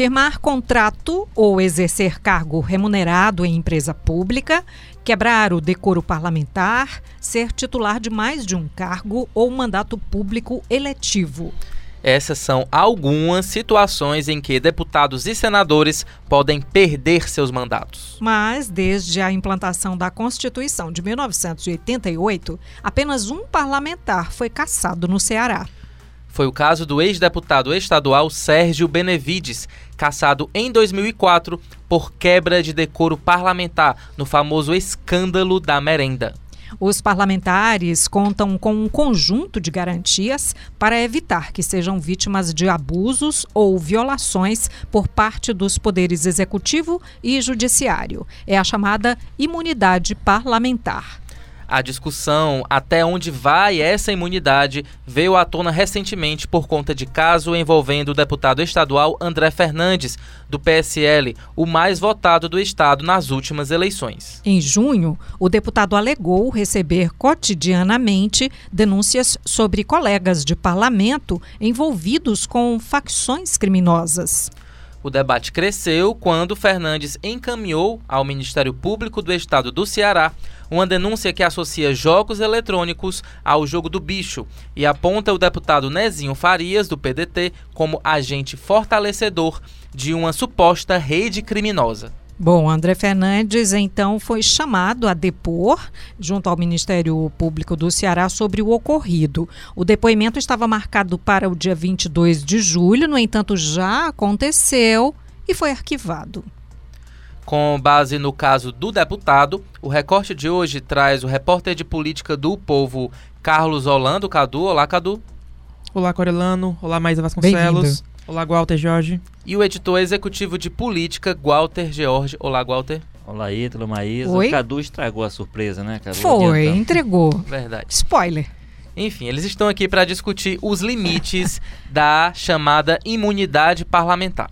firmar contrato ou exercer cargo remunerado em empresa pública, quebrar o decoro parlamentar, ser titular de mais de um cargo ou mandato público eletivo. Essas são algumas situações em que deputados e senadores podem perder seus mandatos. Mas, desde a implantação da Constituição de 1988, apenas um parlamentar foi cassado no Ceará. Foi o caso do ex-deputado estadual Sérgio Benevides, cassado em 2004 por quebra de decoro parlamentar no famoso escândalo da merenda. Os parlamentares contam com um conjunto de garantias para evitar que sejam vítimas de abusos ou violações por parte dos poderes executivo e judiciário. É a chamada imunidade parlamentar. A discussão até onde vai essa imunidade veio à tona recentemente por conta de caso envolvendo o deputado estadual André Fernandes, do PSL, o mais votado do estado nas últimas eleições. Em junho, o deputado alegou receber cotidianamente denúncias sobre colegas de parlamento envolvidos com facções criminosas. O debate cresceu quando Fernandes encaminhou ao Ministério Público do Estado do Ceará uma denúncia que associa jogos eletrônicos ao jogo do bicho e aponta o deputado Nezinho Farias, do PDT, como agente fortalecedor de uma suposta rede criminosa. Bom, André Fernandes então foi chamado a depor junto ao Ministério Público do Ceará sobre o ocorrido. O depoimento estava marcado para o dia 22 de julho, no entanto, já aconteceu e foi arquivado. Com base no caso do deputado, o recorte de hoje traz o repórter de política do povo Carlos Holando. Cadu, olá Cadu. Olá Corelano, olá Maísa Vasconcelos. Olá, Walter Jorge. E o editor executivo de política, Walter George. Olá, Walter. Olá, Ítalo, Maísa. Oi? O Cadu estragou a surpresa, né? Cadu Foi, entregou. Verdade. Spoiler. Enfim, eles estão aqui para discutir os limites da chamada imunidade parlamentar.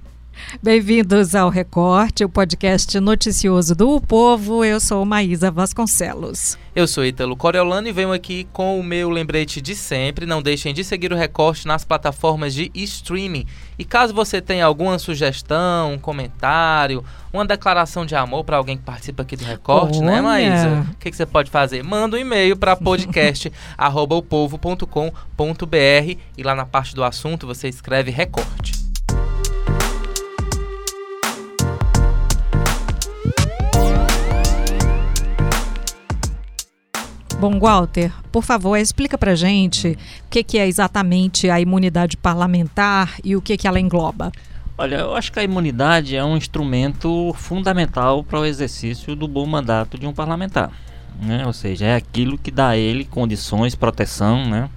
Bem-vindos ao Recorte, o podcast noticioso do Povo. Eu sou Maísa Vasconcelos. Eu sou Ítalo Coriolano e venho aqui com o meu lembrete de sempre. Não deixem de seguir o Recorte nas plataformas de streaming. E caso você tenha alguma sugestão, um comentário, uma declaração de amor para alguém que participa aqui do Recorte, né, Olha. né, Maísa? O que, que, você pode fazer? Manda um e-mail para podcast@opovo.com.br e lá na parte do assunto você escreve Recorte. Bom, Walter, por favor, explica para gente o que, que, é exatamente a imunidade parlamentar e o que, que ela engloba. Olha, eu acho que a imunidade é um instrumento fundamental para o exercício do bom mandato de um parlamentar. Né? Ou seja, é aquilo que dá a ele condições, proteção, né?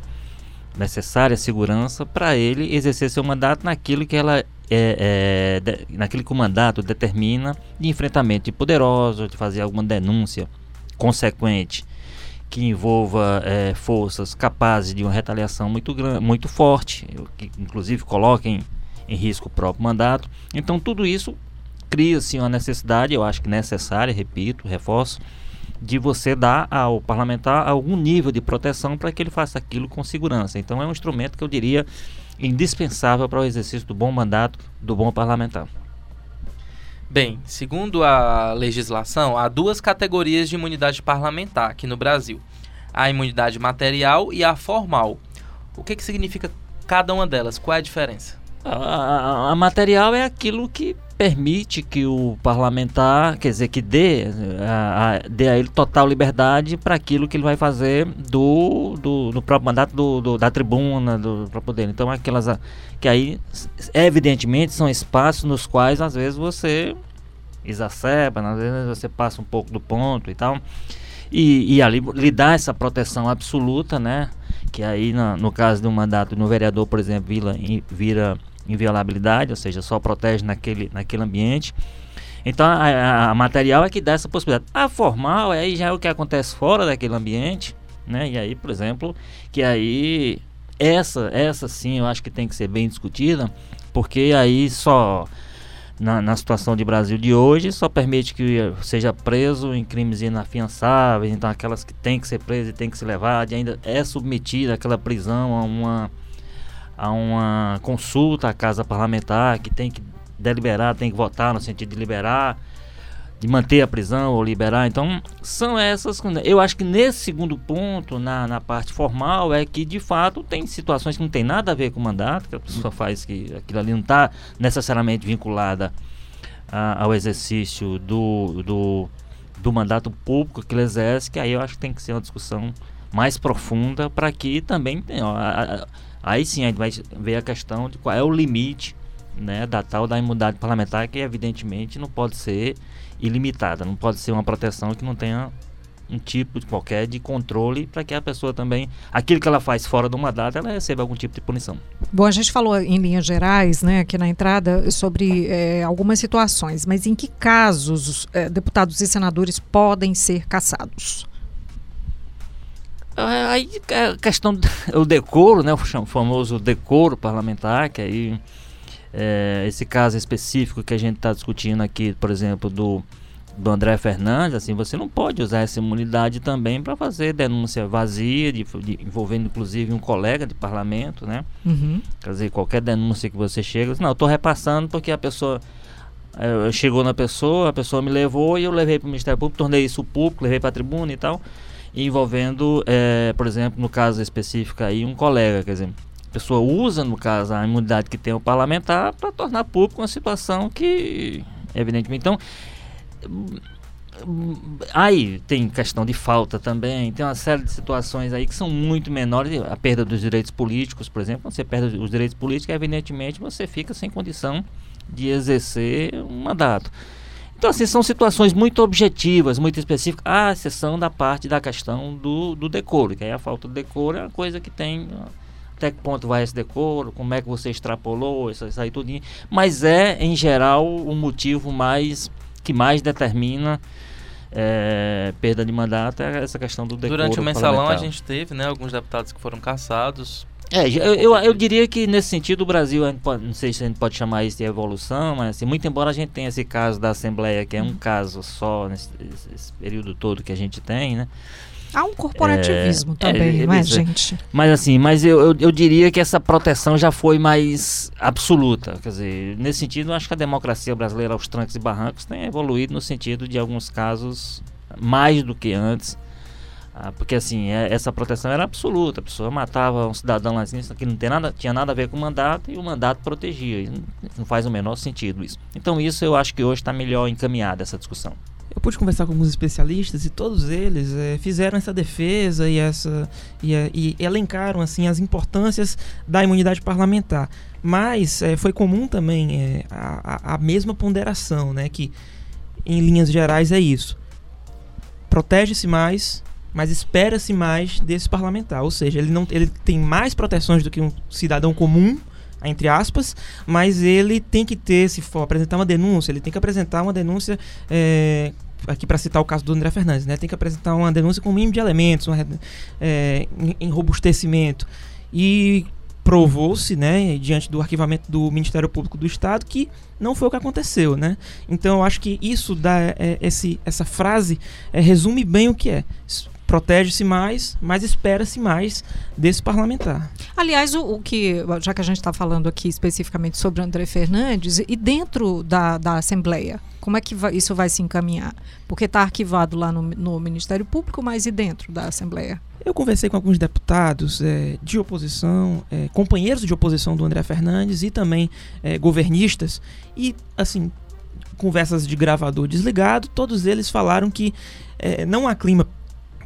necessária segurança para ele exercer seu mandato naquilo que ela é, é de, naquilo que o mandato determina de enfrentamento de poderosos, de fazer alguma denúncia consequente que envolva é, forças capazes de uma retaliação muito, muito forte, que inclusive coloquem em risco o próprio mandato. Então tudo isso cria-se uma necessidade, eu acho que necessária, repito, reforço, de você dar ao parlamentar algum nível de proteção para que ele faça aquilo com segurança. Então é um instrumento que eu diria indispensável para o exercício do bom mandato do bom parlamentar. Bem, segundo a legislação, há duas categorias de imunidade parlamentar aqui no Brasil: a imunidade material e a formal. O que, que significa cada uma delas? Qual é a diferença? A, a, a, material é aquilo que permite que o parlamentar, quer dizer, que dê a, a dê a ele total liberdade para aquilo que ele vai fazer do, do, do próprio mandato do, do, da tribuna, do próprio poder. Então, aquelas que aí, evidentemente, são espaços nos quais às vezes você exacerba, às vezes você passa um pouco do ponto e tal. E, e ali lhe dá essa proteção absoluta, né? Que aí, no, no caso do mandato no vereador, por exemplo, vira, vira inviolabilidade, ou seja, só protege naquele, naquele ambiente. Então a, a, a, material é que dá essa possibilidade. A formal aí já é o que acontece fora daquele ambiente, né? E aí, por exemplo, que aí essa, essa sim, eu acho que tem que ser bem discutida, porque aí só na, na, situação de Brasil de hoje só permite que seja preso em crimes inafiançáveis, então aquelas que tem que ser preso e tem que se levar, ainda é submetida aquela prisão a uma a uma consulta à casa parlamentar que tem que deliberar, tem que votar no sentido de liberar, de manter a prisão ou liberar. Então, são essas. Eu acho que nesse segundo ponto, na, na parte formal, é que de fato tem situações que não tem nada a ver com o mandato, que a pessoa faz que aquilo ali não está necessariamente vinculada a, ao exercício do, do, do mandato público que ele exerce, que aí eu acho que tem que ser uma discussão mais profunda para que também. Ó, a, a, aí sim a gente vai ver a questão de qual é o limite né, da tal da imunidade parlamentar, que evidentemente não pode ser ilimitada, não pode ser uma proteção que não tenha um tipo de qualquer de controle para que a pessoa também, aquilo que ela faz fora do mandato, ela receba algum tipo de punição. Bom, a gente falou em linhas gerais, né, aqui na entrada, sobre é, algumas situações, mas em que casos os é, deputados e senadores podem ser caçados? Aí a questão do decoro, né, o famoso decoro parlamentar, que aí é, esse caso específico que a gente está discutindo aqui, por exemplo, do, do André Fernandes, assim, você não pode usar essa imunidade também para fazer denúncia vazia, de, de, envolvendo inclusive um colega de parlamento, né? Uhum. Quer dizer, qualquer denúncia que você chega, não, eu estou repassando porque a pessoa é, chegou na pessoa, a pessoa me levou e eu levei para o Ministério Público, tornei isso público, levei para a tribuna e tal, envolvendo, é, por exemplo, no caso específico aí, um colega, quer dizer, pessoa usa, no caso, a imunidade que tem o parlamentar para tornar público uma situação que, evidentemente, então aí tem questão de falta também, tem uma série de situações aí que são muito menores, a perda dos direitos políticos, por exemplo, quando você perde os direitos políticos, evidentemente você fica sem condição de exercer um mandato. Então, assim, são situações muito objetivas, muito específicas, à exceção da parte da questão do, do decoro, que aí a falta do decoro é uma coisa que tem até que ponto vai esse decoro, como é que você extrapolou, isso, isso aí tudo. Mas é, em geral, o motivo mais que mais determina é, perda de mandato é essa questão do decoro Durante o mensalão a gente teve né, alguns deputados que foram caçados. É, eu, eu, eu, diria que nesse sentido o Brasil, pode, não sei se a gente pode chamar isso de evolução, mas assim, muito embora a gente tenha esse caso da Assembleia, que é um caso só nesse período todo que a gente tem, né? Há um corporativismo é, também, é, não é, gente? Mas assim, mas eu, eu, eu, diria que essa proteção já foi mais absoluta. Quer dizer, nesse sentido, eu acho que a democracia brasileira, aos trancos e barrancos, tem evoluído no sentido de alguns casos mais do que antes. Ah, porque assim, é, essa proteção era absoluta. A pessoa matava um cidadão lá assim, que não tem nada, tinha nada a ver com o mandato e o mandato protegia. Não, não faz o menor sentido isso. Então isso eu acho que hoje está melhor encaminhada essa discussão. Eu pude conversar com alguns especialistas e todos eles é, fizeram essa defesa e, essa, e, eh, e, elencaram assim as importâncias da imunidade parlamentar. Mas é, foi comum também é, a, a, mesma ponderação, né, que em linhas gerais é isso. Protege-se mais, mas espera-se mais desse parlamentar. Ou seja, ele, não, ele tem mais proteções do que um cidadão comum, entre aspas, mas ele tem que ter, se for apresentar uma denúncia, ele tem que apresentar uma denúncia. É, aqui para citar o caso do André Fernandes, né? Tem que apresentar uma denúncia com o mínimo de elementos, um é, robustecimento. E provou-se, né, diante do arquivamento do Ministério Público do Estado, que não foi o que aconteceu, né? Então eu acho que isso dá é, esse, essa frase é, resume bem o que é protege-se mais, mas espera-se mais desse parlamentar. Aliás, o, o que, já que a gente está falando aqui especificamente sobre André Fernandes, e dentro da, da Assembleia, como é que vai, isso vai se encaminhar? Porque está arquivado lá no, no, Ministério Público, mas e dentro da Assembleia? Eu conversei com alguns deputados é, de oposição, é, companheiros de oposição do André Fernandes e também é, governistas, e assim, conversas de gravador desligado, todos eles falaram que é, não há clima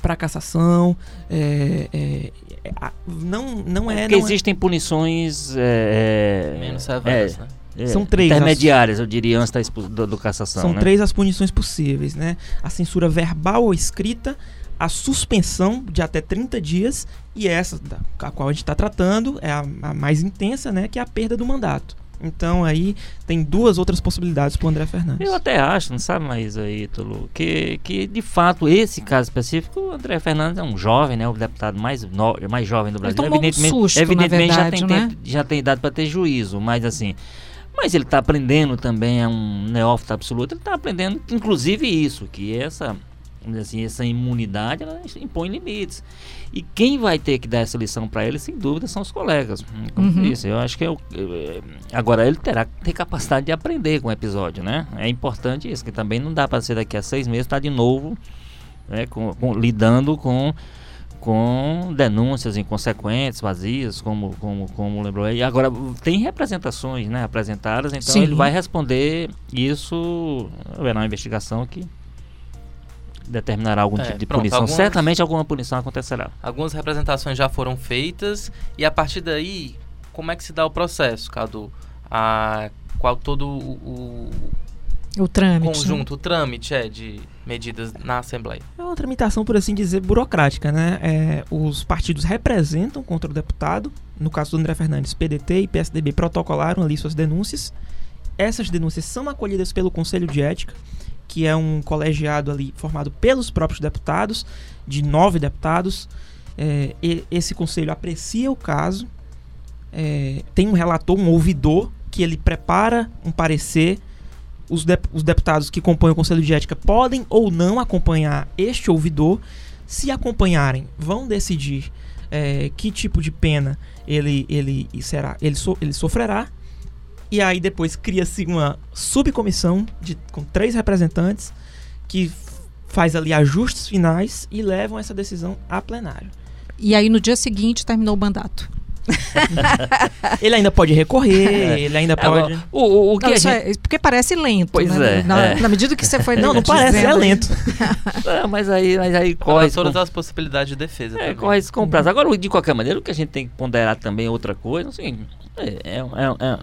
para cassação. É, é, é não, não é. Porque não é existem é... punições. É, Menos severas, né? São três. Intermediárias, as... eu diria, antes da do, do cassação. São né? três as punições possíveis, né? A censura verbal ou escrita, a suspensão de até 30 dias e essa, da, a qual a gente está tratando, é a, a mais intensa, né? Que é a perda do mandato. Então aí tem duas outras possibilidades para o André Fernandes. Eu até acho, não sabe mais aí, Tulu, que, que de fato esse caso específico, o André Fernandes é um jovem, né? O deputado mais, no, mais jovem do Brasil. Ele evidentemente, um susto, evidentemente verdade, já, tem, né? já tem idade para ter juízo, mas assim. Mas ele está aprendendo também, é um neófito absoluto, ele está aprendendo, inclusive isso, que essa assim, essa imunidade ela impõe limites. E quem vai ter que dar essa lição para ele, sem dúvida, são os colegas. Como Uhum. eu disse, eu acho que eu, eu- agora ele terá que ter capacidade de aprender com o episódio, né? É importante isso, que também não dá para ser daqui a seis meses estar de novo né, com- com- lidando com com denúncias inconsequentes, vazias, como, como, como lembrou aí. Agora, tem representações né, apresentadas, então Sim. ele vai responder isso. Haverá uma investigação que determinará algum É, tipo de pronto, punição. algumas- Certamente alguma punição acontecerá. Algumas representações já foram feitas e a partir daí, como é que se dá o processo, Cadu? A, qual todo o, O o trâmite. né? conjunto, o trâmite é de medidas na Assembleia? É uma tramitação, por assim dizer, burocrática, né? É, os partidos representam contra o deputado. No caso do André Fernandes, PDT e PSDB protocolaram ali suas denúncias. Essas denúncias são acolhidas pelo Conselho de Ética, que é um colegiado ali formado pelos próprios deputados, de nove deputados. É, esse conselho aprecia o caso, é, tem um relator, um ouvidor, que ele prepara um parecer os, dep- os deputados que compõem o Conselho de Ética podem ou não acompanhar este ouvidor. Se acompanharem, vão decidir eh, que tipo de pena ele, ele será, ele, so- ele sofrerá. E aí depois cria-se uma subcomissão de, com três representantes que faz ali ajustes finais e levam essa decisão a plenário. E aí no dia seguinte terminou o mandato. Ele ainda pode recorrer, ele ainda pode. Agora, o, o, o que Não, isso gente... é- porque parece lento. Pois né? é, Na, é. na medida que você foi Não, não dizendo parece, é aí- lento. É, mas aí, mas aí Corre todas com- as possibilidades de defesa É, corre isso com prazo. Agora, de qualquer maneira, o que a gente tem que ponderar também é outra coisa, assim, é, é, é- é-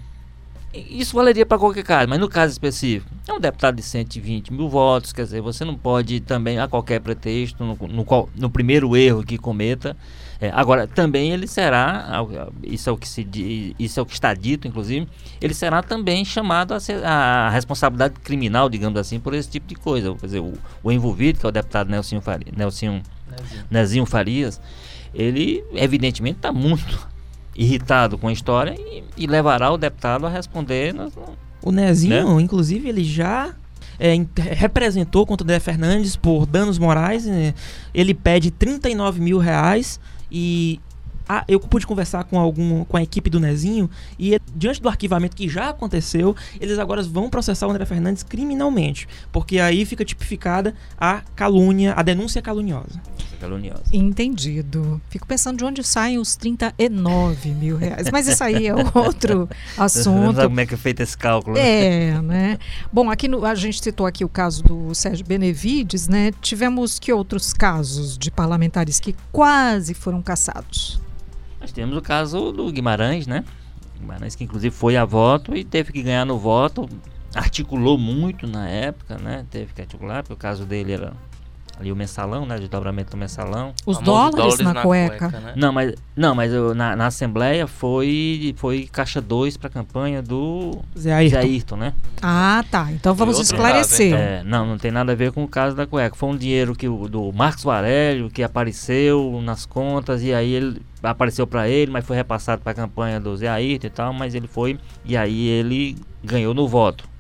isso valeria para qualquer caso, mas no caso específico, é um deputado de 120 mil votos, quer dizer, você não pode também, a qualquer pretexto, no, no, qual- no primeiro erro que cometa, é, agora, também ele será, isso é o que se isso é o que está dito, inclusive, ele será também chamado a, ser, a responsabilidade criminal, digamos assim, por esse tipo de coisa. Quer dizer, o, o envolvido, que é o deputado Nelson, Fari- Nelson Nezinho. Nezinho Farias, ele evidentemente está muito irritado com a história e, e levará o deputado a responder. O Nezinho, inclusive, ele já é, representou contra o André Fernandes por danos morais. né? Ele pede 39 mil reais e ah, eu pude conversar com algum com a equipe do Nezinho e diante do arquivamento que já aconteceu, eles agora vão processar o André Fernandes criminalmente, porque aí fica tipificada a calúnia, a denúncia caluniosa. Caluniosa. Entendido. Fico pensando de onde saem os 39 mil reais. Mas isso aí é outro Não assunto. sabe como é que é feito esse cálculo. né? É, né? Bom, aqui no- a gente citou aqui o caso do Sérgio Benevides, né? Tivemos que outros casos de parlamentares que quase foram caçados? Nós temos o caso do Guimarães, né? Guimarães que inclusive foi a voto e teve que ganhar no voto, articulou muito na época, né? Teve que articular, porque o caso dele era ali o mensalão, né? De dobramento do mensalão. Os Famoso dólares, na, cueca. né? Não, mas não, mas eu- na, na Assembleia foi foi caixa 2 para a campanha do Zé Ayrton. Zé Ayrton, né? Ah, tá. Então vamos esclarecer. caso, É, não, não tem nada a ver com o caso da cueca. Foi um dinheiro que o, do Marcos Varélio que apareceu nas contas e aí ele apareceu para ele, mas foi repassado para a campanha do Zé Ayrton e tal, mas ele foi e aí ele ganhou no voto.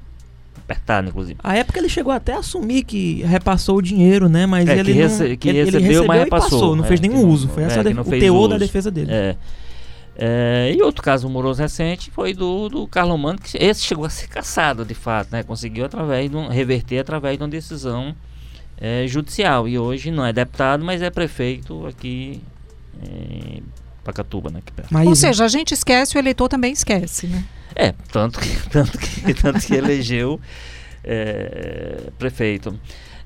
Apertado, inclusive. A época ele chegou até a assumir que repassou o dinheiro, né? Mas É, ele que não, rece- que ele, ele recebeu, mas repassou. passou, não É, fez nenhum não- uso. Foi é, essa não o teor uso. da defesa dele. É. É, e outro caso moroso recente foi do, do Carlos Mano, que esse chegou a ser caçado de fato, né? Conseguiu através de um, reverter através de uma decisão é, judicial. E hoje não é deputado, mas é prefeito aqui em Pacatuba, né? aqui perto. Ou seja, a gente esquece, o eleitor também esquece, né? É, tanto que, tanto que, tanto que elegeu é, prefeito.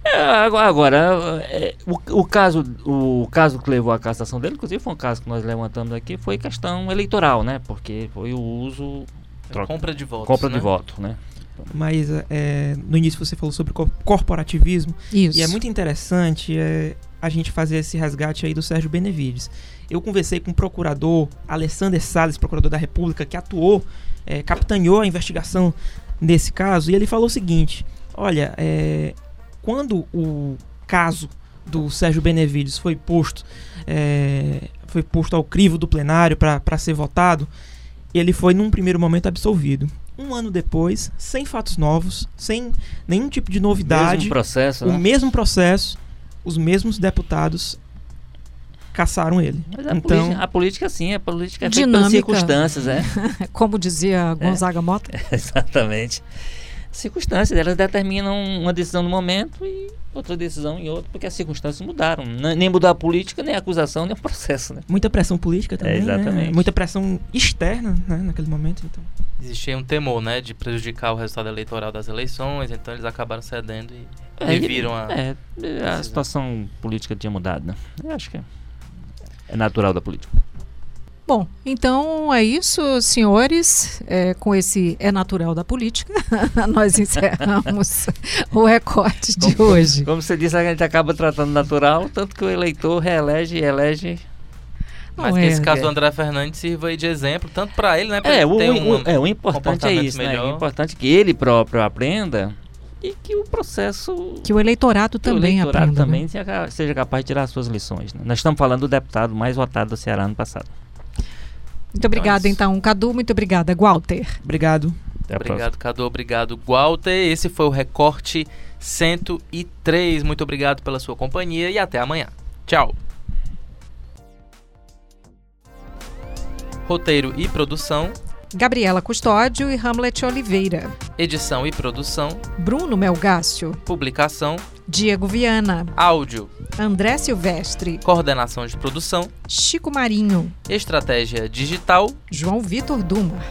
É, agora, é, o, o caso, o caso que levou à cassação dele, inclusive foi um caso que nós levantamos aqui, foi questão eleitoral, né? Porque foi o uso, troca- Compra de votos. compra né? de voto, né? mas é, no início você falou sobre co- corporativismo. Isso. E é muito interessante é, a gente fazer esse resgate aí do Sérgio Benevides. Eu conversei com o procurador Alessander Salles, procurador da República, que atuou, é, capitaneou a investigação nesse caso, e ele falou o seguinte: olha, é, quando o caso do Sérgio Benevides foi posto, é, foi posto ao crivo do plenário para ser votado, ele foi num primeiro momento absolvido. Um ano depois, sem fatos novos, sem nenhum tipo de novidade, Mesmo processo, o né? mesmo processo, os mesmos deputados caçaram ele. Mas a, Então- política, a política, sim, a política é Dinâmica. circunstâncias, é. Como dizia Gonzaga Mota. Exatamente. Circunstâncias, elas determinam uma decisão no momento e outra decisão em outro, porque as circunstâncias mudaram. Nem mudou a política, nem a acusação, nem o processo, né? Muita pressão política também, né? exatamente. Muita pressão externa, né, naquele momento, então. Existia um temor, né, de prejudicar o resultado eleitoral das eleições, então eles acabaram cedendo e É, reviram a. É, a situação política tinha mudado, né? Eu acho que é, é natural da política. Bom, então é isso, senhores. É, com esse É Natural da Política, nós encerramos o recorte de hoje. Como você disse, a gente acaba tratando natural, tanto que o eleitor reelege e elege. Mas Não que é, esse caso é. do André Fernandes sirva aí de exemplo, tanto pra ele, né? Pra É, ele o, ter o- um, é, o importante é isso, né? melhor. O importante é que ele próprio aprenda e que o processo Que o eleitorado que o também eleitorado aprenda. né? também seja, seja capaz de tirar as suas lições. né? Nós estamos falando do deputado mais votado do Ceará ano passado. Muito obrigada, Então é então, Cadu. Muito obrigada, Walter. Obrigado. Até. Obrigado, Cadu. Obrigado, Walter. Esse foi o Recorte 103. Muito obrigado pela sua companhia e até amanhã. Tchau. Roteiro e produção, Gabriela Custódio e Hamlet Oliveira. edição e produção, Bruno Melgácio. publicação, Diego Viana. áudio, André Silvestre. coordenação de produção, Chico Marinho. estratégia digital. João Vitor Dumar.